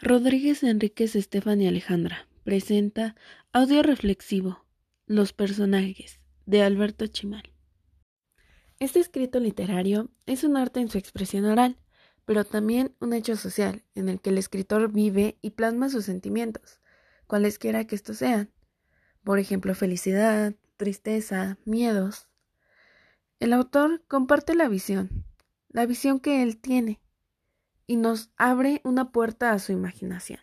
Rodríguez Enríquez Estefan y Alejandra presenta Audio Reflexivo Los personajes de Alberto Chimal. Este escrito literario es un arte en su expresión oral, pero también un hecho social en el que el escritor vive y plasma sus sentimientos, cualesquiera que estos sean, por ejemplo, felicidad, tristeza, miedos. El autor comparte la visión, la visión que él tiene, y nos abre una puerta a su imaginación.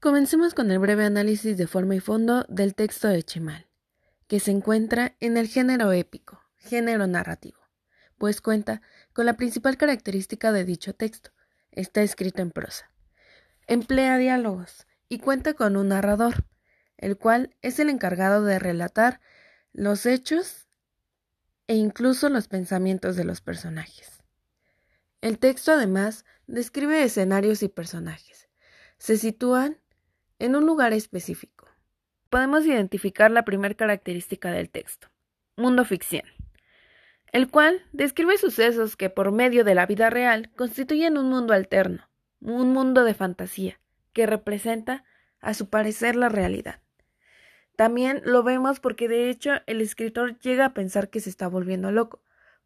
Comencemos con el breve análisis de forma y fondo del texto de Chemal, que se encuentra en el género épico, género narrativo, pues cuenta con la principal característica de dicho texto, está escrito en prosa. Emplea diálogos y cuenta con un narrador, el cual es el encargado de relatar los hechos e incluso los pensamientos de los personajes. El texto además describe escenarios y personajes. Se sitúan en un lugar específico. Podemos identificar la primera característica del texto, mundo ficción, el cual describe sucesos que por medio de la vida real constituyen un mundo alterno, un mundo de fantasía, que representa, a su parecer, la realidad. También lo vemos porque de hecho el escritor llega a pensar que se está volviendo loco,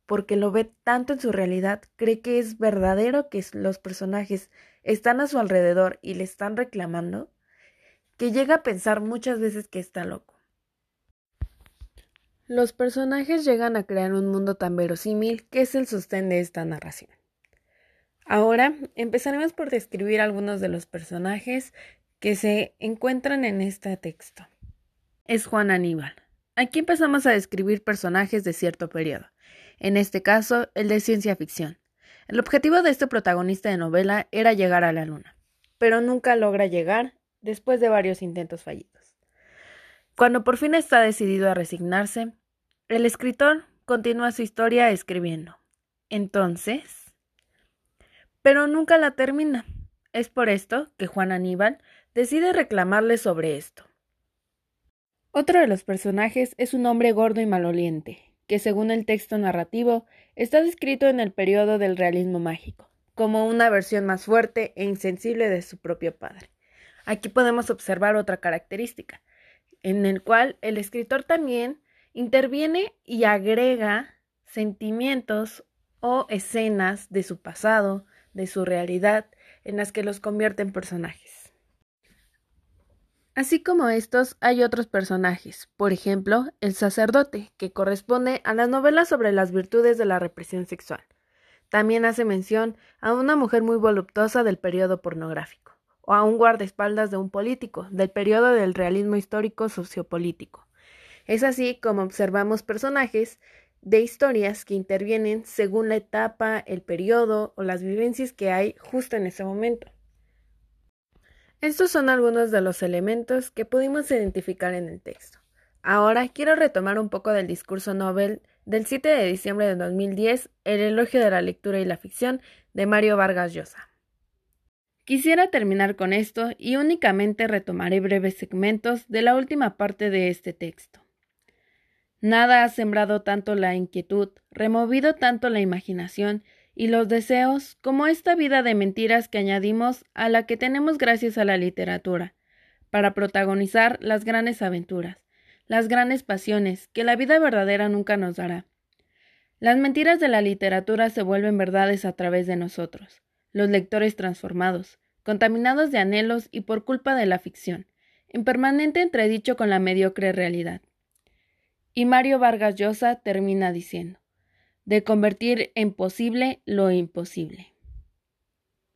porque lo ve tanto en su realidad, cree que es verdadero que los personajes están a su alrededor y le están reclamando, que llega a pensar muchas veces que está loco. Los personajes llegan a crear un mundo tan verosímil que es el sostén de esta narración. Ahora empezaremos por describir algunos de los personajes que se encuentran en este texto. Es Juan Aníbal. Aquí empezamos a describir personajes de cierto periodo en este caso el de ciencia ficción. El objetivo de este protagonista de novela era llegar a la Luna, pero nunca logra llegar después de varios intentos fallidos. Cuando por fin está decidido a resignarse, el escritor continúa su historia escribiendo. Entonces... Pero nunca la termina. Es por esto que Juan Aníbal decide reclamarle sobre esto. Otro de los personajes es un hombre gordo y maloliente, que según el texto narrativo está descrito en el periodo del realismo mágico, como una versión más fuerte e insensible de su propio padre. Aquí podemos observar otra característica, en el cual el escritor también interviene y agrega sentimientos o escenas de su pasado, de su realidad, en las que los convierte en personajes. Así como estos, hay otros personajes, por ejemplo, el sacerdote, que corresponde a las novelas sobre las virtudes de la represión sexual. También hace mención a una mujer muy voluptuosa del periodo pornográfico, o a un guardaespaldas de un político, del periodo del realismo histórico sociopolítico. Es así como observamos personajes de historias que intervienen según la etapa, el periodo o las vivencias que hay justo en ese momento. Estos son algunos de los elementos que pudimos identificar en el texto. Ahora quiero retomar un poco del discurso Nobel del 7 de diciembre de 2010, El elogio de la lectura y la ficción, de Mario Vargas Llosa. Quisiera terminar con esto y únicamente retomaré breves segmentos de la última parte de este texto. Nada ha sembrado tanto la inquietud, removido tanto la imaginación y los deseos como esta vida de mentiras que añadimos a la que tenemos gracias a la literatura, para protagonizar las grandes aventuras, las grandes pasiones que la vida verdadera nunca nos dará. Las mentiras de la literatura se vuelven verdades a través de nosotros, los lectores transformados, contaminados de anhelos y por culpa de la ficción, en permanente entredicho con la mediocre realidad. Y Mario Vargas Llosa termina diciendo de convertir en posible lo imposible.